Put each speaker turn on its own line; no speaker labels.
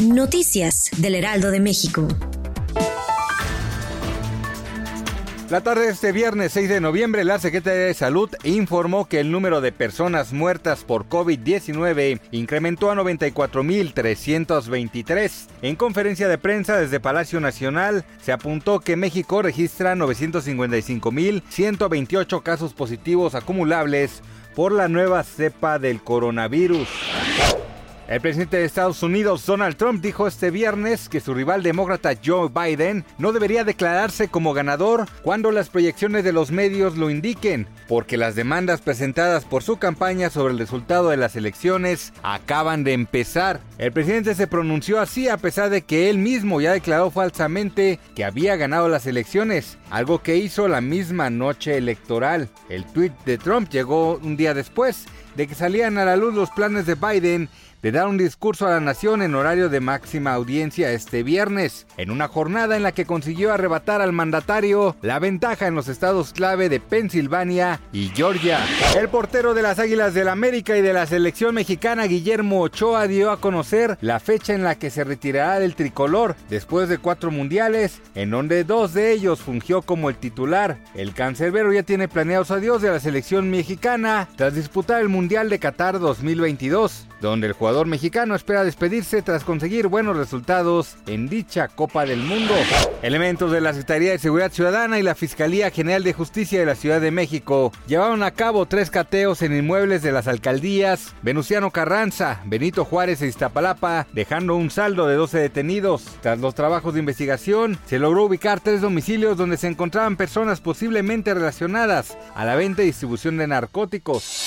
Noticias del Heraldo de México.
La tarde de este viernes 6 de noviembre, la Secretaría de Salud informó que el número de personas muertas por COVID-19 incrementó a 94.323. En conferencia de prensa desde Palacio Nacional, se apuntó que México registra 955.128 casos positivos acumulables por la nueva cepa del coronavirus. El presidente de Estados Unidos, Donald Trump, dijo este viernes que su rival demócrata Joe Biden no debería declararse como ganador cuando las proyecciones de los medios lo indiquen, porque las demandas presentadas por su campaña sobre el resultado de las elecciones acaban de empezar. El presidente se pronunció así a pesar de que él mismo ya declaró falsamente que había ganado las elecciones, algo que hizo la misma noche electoral. El tweet de Trump llegó un día después de que salían a la luz los planes de Biden de dar un discurso a la nación en horario de máxima audiencia este viernes, en una jornada en la que consiguió arrebatar al mandatario la ventaja en los estados clave de Pensilvania y Georgia. El portero de las Águilas del América y de la selección mexicana Guillermo Ochoa dio a conocer la fecha en la que se retirará del tricolor después de cuatro mundiales, en donde dos de ellos fungió como el titular. El cancerbero ya tiene planeado su adiós de la selección mexicana tras disputar el Mundial de Qatar 2022, donde el jugador mexicano espera despedirse tras conseguir buenos resultados en dicha Copa del Mundo. Elementos de la Secretaría de Seguridad Ciudadana y la Fiscalía General de Justicia de la Ciudad de México llevaron a cabo tres cateos en inmuebles de las alcaldías Venustiano Carranza, Benito Juárez e Iztapalapa, dejando un saldo de 12 detenidos. Tras los trabajos de investigación, se logró ubicar tres domicilios donde se encontraban personas posiblemente relacionadas a la venta y distribución de narcóticos.